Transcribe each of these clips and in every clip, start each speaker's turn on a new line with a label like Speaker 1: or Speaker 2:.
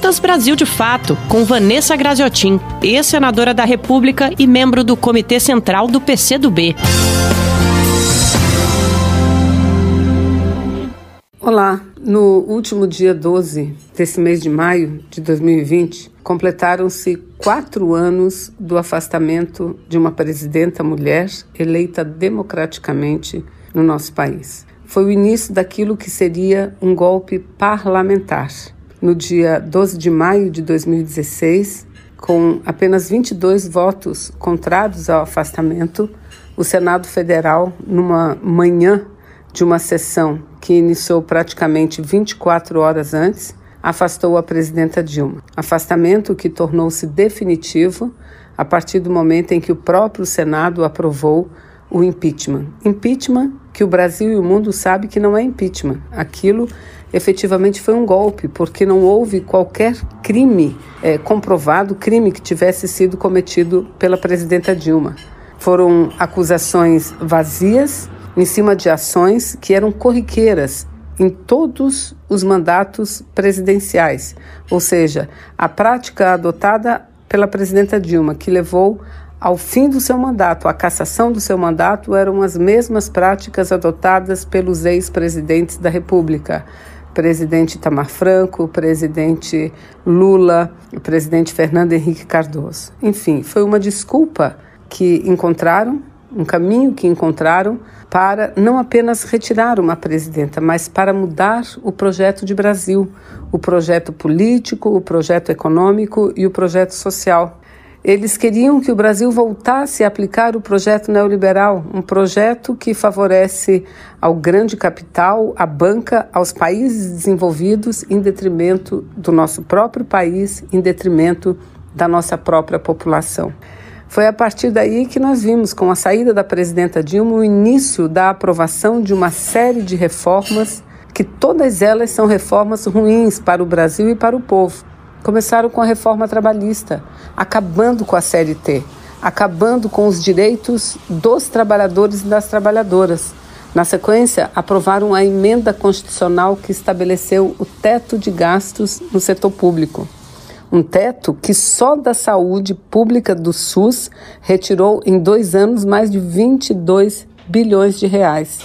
Speaker 1: Colunistas Brasil de Fato, com Vanessa Graziotin, ex-senadora da República e membro do Comitê Central do PCdoB.
Speaker 2: Olá, no último dia 12 desse mês de maio de 2020, completaram-se quatro anos do afastamento de uma presidenta mulher eleita democraticamente no nosso país. Foi o início daquilo que seria um golpe parlamentar. No dia 12 de maio de 2016, com apenas 22 votos contrários ao afastamento, o Senado Federal, numa manhã de uma sessão que iniciou praticamente 24 horas antes, afastou a presidenta Dilma. Afastamento que tornou-se definitivo a partir do momento em que o próprio Senado aprovou o impeachment. Impeachment que o Brasil e o mundo sabem que não é impeachment. Aquilo efetivamente foi um golpe, porque não houve qualquer crime é, comprovado, crime que tivesse sido cometido pela presidenta Dilma. Foram acusações vazias em cima de ações que eram corriqueiras em todos os mandatos presidenciais, ou seja, a prática adotada pela presidenta Dilma, que levou ao fim do seu mandato, a cassação do seu mandato, eram as mesmas práticas adotadas pelos ex-presidentes da República. Presidente Itamar Franco, presidente Lula, presidente Fernando Henrique Cardoso. Enfim, foi uma desculpa que encontraram, um caminho que encontraram para não apenas retirar uma presidenta, mas para mudar o projeto de Brasil, o projeto político, o projeto econômico e o projeto social. Eles queriam que o Brasil voltasse a aplicar o projeto neoliberal, um projeto que favorece ao grande capital, à banca, aos países desenvolvidos, em detrimento do nosso próprio país, em detrimento da nossa própria população. Foi a partir daí que nós vimos, com a saída da presidenta Dilma, o início da aprovação de uma série de reformas, que todas elas são reformas ruins para o Brasil e para o povo. Começaram com a reforma trabalhista, acabando com a CLT, acabando com os direitos dos trabalhadores e das trabalhadoras. Na sequência, aprovaram a emenda constitucional que estabeleceu o teto de gastos no setor público. Um teto que só da saúde pública do SUS retirou em dois anos mais de 22 bilhões de reais.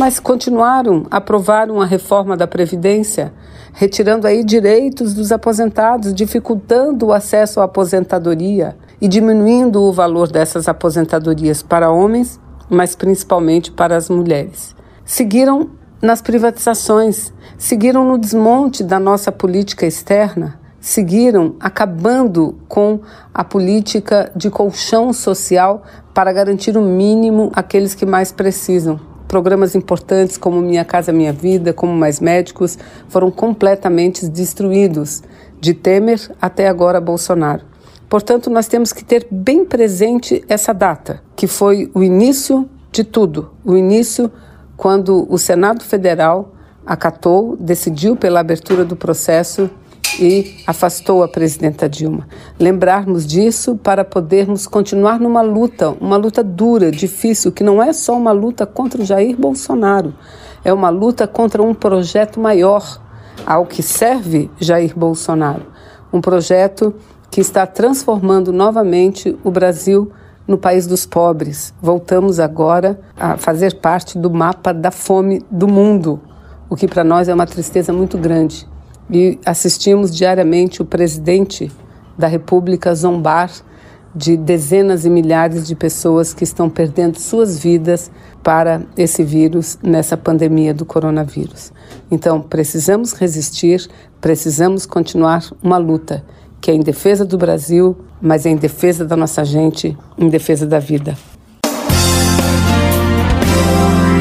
Speaker 2: Mas continuaram, aprovaram a reforma da Previdência, retirando aí direitos dos aposentados, dificultando o acesso à aposentadoria e diminuindo o valor dessas aposentadorias para homens, mas principalmente para as mulheres. Seguiram nas privatizações, seguiram no desmonte da nossa política externa, seguiram acabando com a política de colchão social para garantir o mínimo àqueles que mais precisam. Programas importantes como Minha Casa Minha Vida, como Mais Médicos, foram completamente destruídos, de Temer até agora Bolsonaro. Portanto, nós temos que ter bem presente essa data, que foi o início de tudo, o início quando o Senado Federal acatou, decidiu pela abertura do processo e afastou a presidenta Dilma. Lembrarmos disso para podermos continuar numa luta, uma luta dura, difícil, que não é só uma luta contra o Jair Bolsonaro, é uma luta contra um projeto maior ao que serve Jair Bolsonaro. Um projeto que está transformando novamente o Brasil no país dos pobres. Voltamos agora a fazer parte do mapa da fome do mundo, o que para nós é uma tristeza muito grande e assistimos diariamente o presidente da República zombar de dezenas e milhares de pessoas que estão perdendo suas vidas para esse vírus nessa pandemia do coronavírus. Então, precisamos resistir, precisamos continuar uma luta que é em defesa do Brasil, mas é em defesa da nossa gente, em defesa da vida.